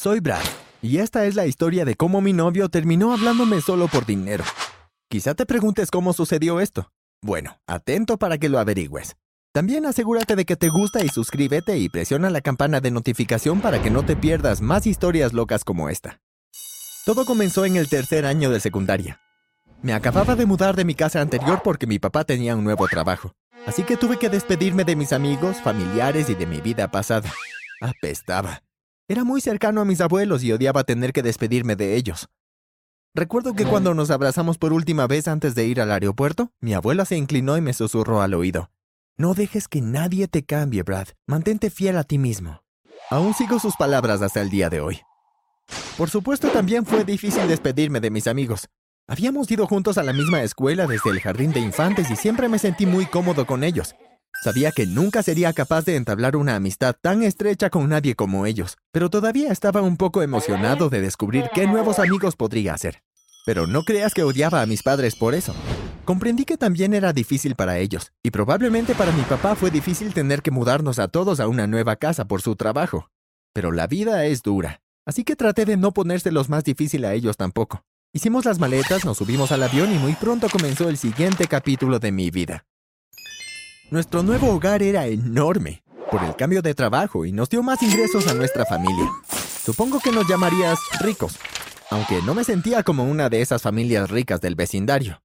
Soy Brad, y esta es la historia de cómo mi novio terminó hablándome solo por dinero. Quizá te preguntes cómo sucedió esto. Bueno, atento para que lo averigües. También asegúrate de que te gusta y suscríbete y presiona la campana de notificación para que no te pierdas más historias locas como esta. Todo comenzó en el tercer año de secundaria. Me acababa de mudar de mi casa anterior porque mi papá tenía un nuevo trabajo, así que tuve que despedirme de mis amigos, familiares y de mi vida pasada. Apestaba. Era muy cercano a mis abuelos y odiaba tener que despedirme de ellos. Recuerdo que cuando nos abrazamos por última vez antes de ir al aeropuerto, mi abuela se inclinó y me susurró al oído. No dejes que nadie te cambie, Brad. Mantente fiel a ti mismo. Aún sigo sus palabras hasta el día de hoy. Por supuesto, también fue difícil despedirme de mis amigos. Habíamos ido juntos a la misma escuela desde el jardín de infantes y siempre me sentí muy cómodo con ellos. Sabía que nunca sería capaz de entablar una amistad tan estrecha con nadie como ellos, pero todavía estaba un poco emocionado de descubrir qué nuevos amigos podría hacer. Pero no creas que odiaba a mis padres por eso. Comprendí que también era difícil para ellos, y probablemente para mi papá fue difícil tener que mudarnos a todos a una nueva casa por su trabajo. Pero la vida es dura, así que traté de no ponérselos más difícil a ellos tampoco. Hicimos las maletas, nos subimos al avión y muy pronto comenzó el siguiente capítulo de mi vida. Nuestro nuevo hogar era enorme por el cambio de trabajo y nos dio más ingresos a nuestra familia. Supongo que nos llamarías ricos, aunque no me sentía como una de esas familias ricas del vecindario.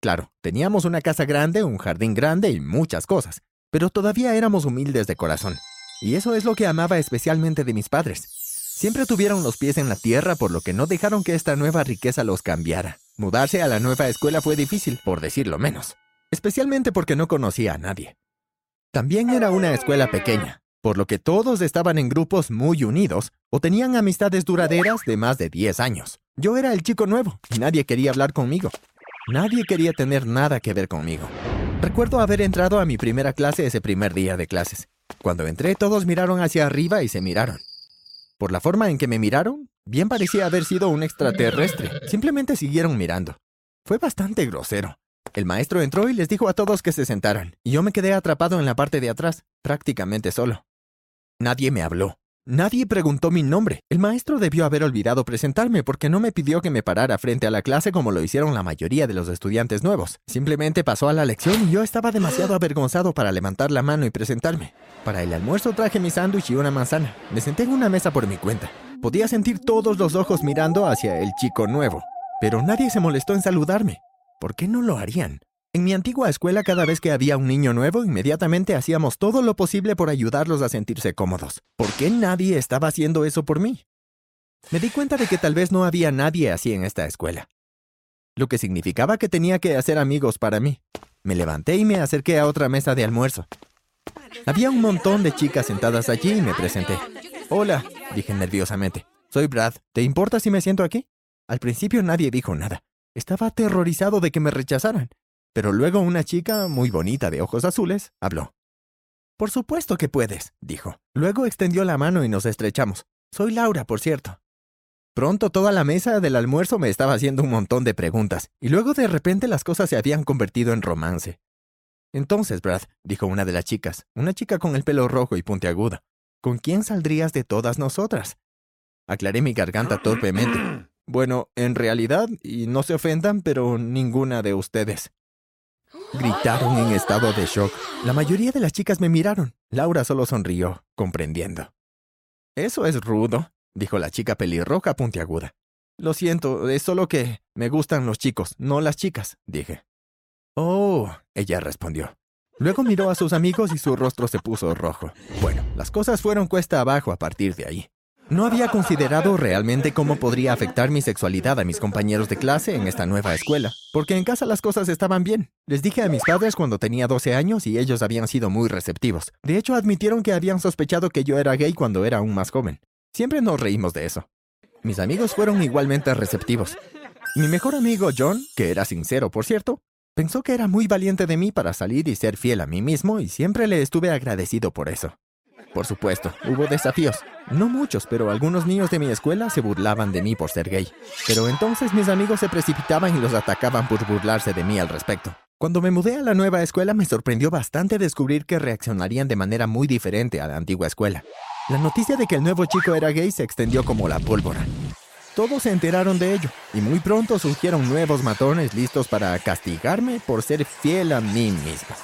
Claro, teníamos una casa grande, un jardín grande y muchas cosas, pero todavía éramos humildes de corazón. Y eso es lo que amaba especialmente de mis padres. Siempre tuvieron los pies en la tierra por lo que no dejaron que esta nueva riqueza los cambiara. Mudarse a la nueva escuela fue difícil, por decirlo menos especialmente porque no conocía a nadie. También era una escuela pequeña, por lo que todos estaban en grupos muy unidos o tenían amistades duraderas de más de 10 años. Yo era el chico nuevo y nadie quería hablar conmigo. Nadie quería tener nada que ver conmigo. Recuerdo haber entrado a mi primera clase ese primer día de clases. Cuando entré todos miraron hacia arriba y se miraron. Por la forma en que me miraron, bien parecía haber sido un extraterrestre. Simplemente siguieron mirando. Fue bastante grosero. El maestro entró y les dijo a todos que se sentaran, y yo me quedé atrapado en la parte de atrás, prácticamente solo. Nadie me habló. Nadie preguntó mi nombre. El maestro debió haber olvidado presentarme porque no me pidió que me parara frente a la clase como lo hicieron la mayoría de los estudiantes nuevos. Simplemente pasó a la lección y yo estaba demasiado avergonzado para levantar la mano y presentarme. Para el almuerzo traje mi sándwich y una manzana. Me senté en una mesa por mi cuenta. Podía sentir todos los ojos mirando hacia el chico nuevo, pero nadie se molestó en saludarme. ¿Por qué no lo harían? En mi antigua escuela, cada vez que había un niño nuevo, inmediatamente hacíamos todo lo posible por ayudarlos a sentirse cómodos. ¿Por qué nadie estaba haciendo eso por mí? Me di cuenta de que tal vez no había nadie así en esta escuela. Lo que significaba que tenía que hacer amigos para mí. Me levanté y me acerqué a otra mesa de almuerzo. Había un montón de chicas sentadas allí y me presenté. Hola, dije nerviosamente. Soy Brad. ¿Te importa si me siento aquí? Al principio nadie dijo nada. Estaba aterrorizado de que me rechazaran. Pero luego una chica, muy bonita de ojos azules, habló. Por supuesto que puedes, dijo. Luego extendió la mano y nos estrechamos. Soy Laura, por cierto. Pronto toda la mesa del almuerzo me estaba haciendo un montón de preguntas, y luego de repente las cosas se habían convertido en romance. Entonces, Brad, dijo una de las chicas, una chica con el pelo rojo y puntiagudo, ¿con quién saldrías de todas nosotras? Aclaré mi garganta torpemente. Bueno, en realidad, y no se ofendan, pero ninguna de ustedes. Gritaron en estado de shock. La mayoría de las chicas me miraron. Laura solo sonrió, comprendiendo. Eso es rudo, dijo la chica pelirroja puntiaguda. Lo siento, es solo que me gustan los chicos, no las chicas, dije. Oh, ella respondió. Luego miró a sus amigos y su rostro se puso rojo. Bueno, las cosas fueron cuesta abajo a partir de ahí. No había considerado realmente cómo podría afectar mi sexualidad a mis compañeros de clase en esta nueva escuela, porque en casa las cosas estaban bien. Les dije a mis padres cuando tenía 12 años y ellos habían sido muy receptivos. De hecho, admitieron que habían sospechado que yo era gay cuando era aún más joven. Siempre nos reímos de eso. Mis amigos fueron igualmente receptivos. Mi mejor amigo John, que era sincero, por cierto, pensó que era muy valiente de mí para salir y ser fiel a mí mismo y siempre le estuve agradecido por eso. Por supuesto, hubo desafíos. No muchos, pero algunos niños de mi escuela se burlaban de mí por ser gay. Pero entonces mis amigos se precipitaban y los atacaban por burlarse de mí al respecto. Cuando me mudé a la nueva escuela me sorprendió bastante descubrir que reaccionarían de manera muy diferente a la antigua escuela. La noticia de que el nuevo chico era gay se extendió como la pólvora. Todos se enteraron de ello, y muy pronto surgieron nuevos matones listos para castigarme por ser fiel a mí mismo.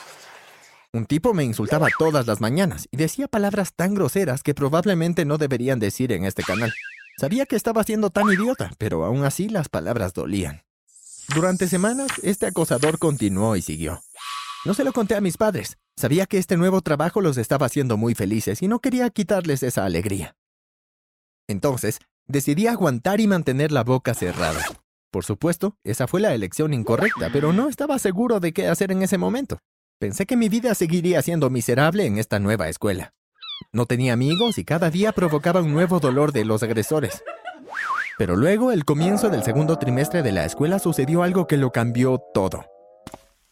Un tipo me insultaba todas las mañanas y decía palabras tan groseras que probablemente no deberían decir en este canal. Sabía que estaba siendo tan idiota, pero aún así las palabras dolían. Durante semanas, este acosador continuó y siguió. No se lo conté a mis padres. Sabía que este nuevo trabajo los estaba haciendo muy felices y no quería quitarles esa alegría. Entonces, decidí aguantar y mantener la boca cerrada. Por supuesto, esa fue la elección incorrecta, pero no estaba seguro de qué hacer en ese momento. Pensé que mi vida seguiría siendo miserable en esta nueva escuela. No tenía amigos y cada día provocaba un nuevo dolor de los agresores. Pero luego, el comienzo del segundo trimestre de la escuela, sucedió algo que lo cambió todo.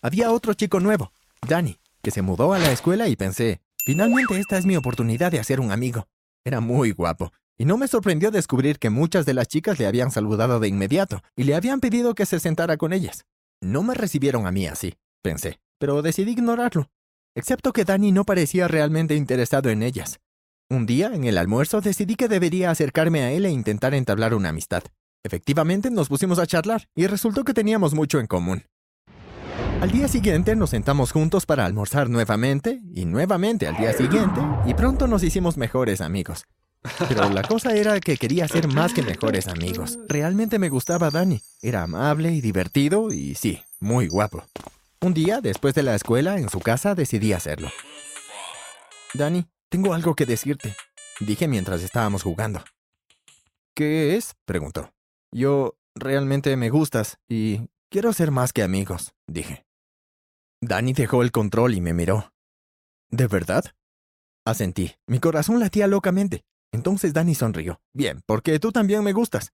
Había otro chico nuevo, Danny, que se mudó a la escuela y pensé, finalmente esta es mi oportunidad de hacer un amigo. Era muy guapo, y no me sorprendió descubrir que muchas de las chicas le habían saludado de inmediato y le habían pedido que se sentara con ellas. No me recibieron a mí así, pensé, pero decidí ignorarlo, excepto que Danny no parecía realmente interesado en ellas. Un día, en el almuerzo, decidí que debería acercarme a él e intentar entablar una amistad. Efectivamente, nos pusimos a charlar y resultó que teníamos mucho en común. Al día siguiente nos sentamos juntos para almorzar nuevamente y nuevamente al día siguiente y pronto nos hicimos mejores amigos. Pero la cosa era que quería ser más que mejores amigos. Realmente me gustaba Dani. Era amable y divertido y sí, muy guapo. Un día, después de la escuela, en su casa, decidí hacerlo. Dani, tengo algo que decirte, dije mientras estábamos jugando. ¿Qué es? preguntó. Yo realmente me gustas y quiero ser más que amigos, dije. Danny dejó el control y me miró. ¿De verdad? Asentí. Mi corazón latía locamente. Entonces Danny sonrió. Bien, porque tú también me gustas.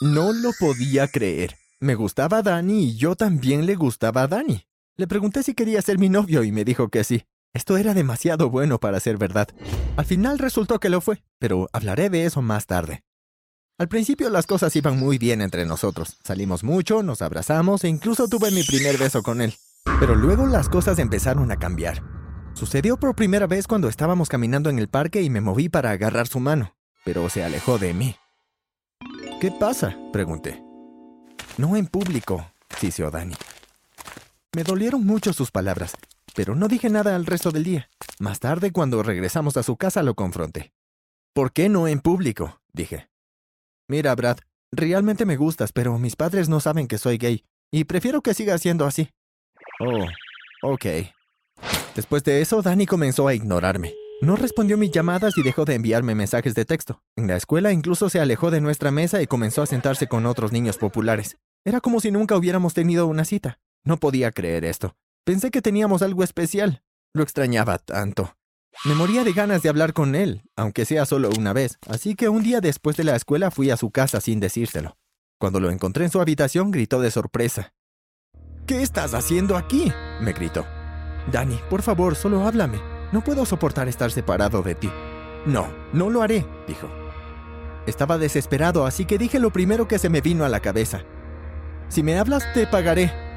No lo podía creer. Me gustaba Danny y yo también le gustaba a Danny. Le pregunté si quería ser mi novio y me dijo que sí. Esto era demasiado bueno para ser verdad. Al final resultó que lo fue, pero hablaré de eso más tarde. Al principio las cosas iban muy bien entre nosotros. Salimos mucho, nos abrazamos e incluso tuve mi primer beso con él. Pero luego las cosas empezaron a cambiar. Sucedió por primera vez cuando estábamos caminando en el parque y me moví para agarrar su mano, pero se alejó de mí. ¿Qué pasa? pregunté. No en público, siseó Dani. Me dolieron mucho sus palabras, pero no dije nada al resto del día. Más tarde, cuando regresamos a su casa, lo confronté. ¿Por qué no en público? dije. Mira, Brad, realmente me gustas, pero mis padres no saben que soy gay, y prefiero que siga siendo así. Oh, ok. Después de eso, Danny comenzó a ignorarme. No respondió mis llamadas y dejó de enviarme mensajes de texto. En la escuela incluso se alejó de nuestra mesa y comenzó a sentarse con otros niños populares. Era como si nunca hubiéramos tenido una cita. No podía creer esto. Pensé que teníamos algo especial. Lo extrañaba tanto. Me moría de ganas de hablar con él, aunque sea solo una vez, así que un día después de la escuela fui a su casa sin decírselo. Cuando lo encontré en su habitación, gritó de sorpresa. ¿Qué estás haciendo aquí? me gritó. Dani, por favor, solo háblame. No puedo soportar estar separado de ti. No, no lo haré, dijo. Estaba desesperado, así que dije lo primero que se me vino a la cabeza. Si me hablas, te pagaré.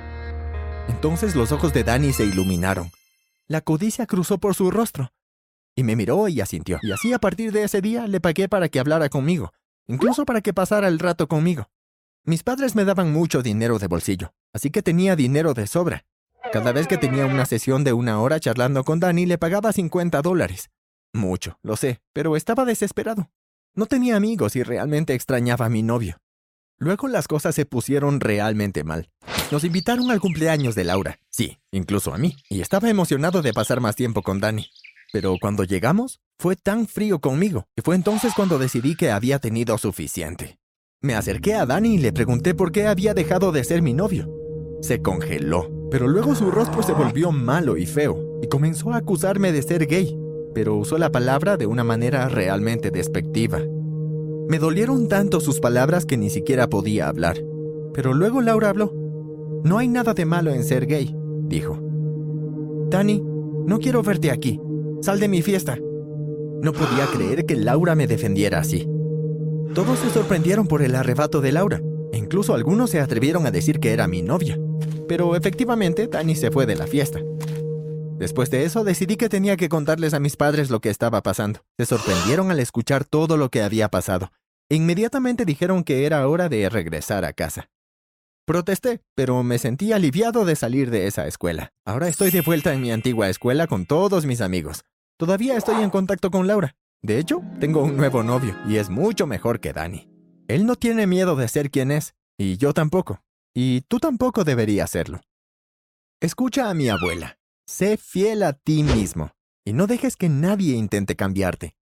Entonces los ojos de Dani se iluminaron. La codicia cruzó por su rostro. Y me miró y asintió. Y así a partir de ese día le pagué para que hablara conmigo, incluso para que pasara el rato conmigo. Mis padres me daban mucho dinero de bolsillo, así que tenía dinero de sobra. Cada vez que tenía una sesión de una hora charlando con Dani, le pagaba 50 dólares. Mucho, lo sé, pero estaba desesperado. No tenía amigos y realmente extrañaba a mi novio. Luego las cosas se pusieron realmente mal. Nos invitaron al cumpleaños de Laura, sí, incluso a mí, y estaba emocionado de pasar más tiempo con Dani. Pero cuando llegamos, fue tan frío conmigo, y fue entonces cuando decidí que había tenido suficiente. Me acerqué a Dani y le pregunté por qué había dejado de ser mi novio. Se congeló, pero luego su rostro se volvió malo y feo, y comenzó a acusarme de ser gay, pero usó la palabra de una manera realmente despectiva. Me dolieron tanto sus palabras que ni siquiera podía hablar. Pero luego Laura habló. No hay nada de malo en ser gay, dijo. Dani, no quiero verte aquí. Sal de mi fiesta. No podía creer que Laura me defendiera así. Todos se sorprendieron por el arrebato de Laura, incluso algunos se atrevieron a decir que era mi novia. Pero efectivamente, Dani se fue de la fiesta. Después de eso decidí que tenía que contarles a mis padres lo que estaba pasando. Se sorprendieron al escuchar todo lo que había pasado. Inmediatamente dijeron que era hora de regresar a casa. Protesté, pero me sentí aliviado de salir de esa escuela. Ahora estoy de vuelta en mi antigua escuela con todos mis amigos. Todavía estoy en contacto con Laura. De hecho, tengo un nuevo novio y es mucho mejor que Dani. Él no tiene miedo de ser quien es, y yo tampoco. Y tú tampoco deberías serlo. Escucha a mi abuela. Sé fiel a ti mismo y no dejes que nadie intente cambiarte.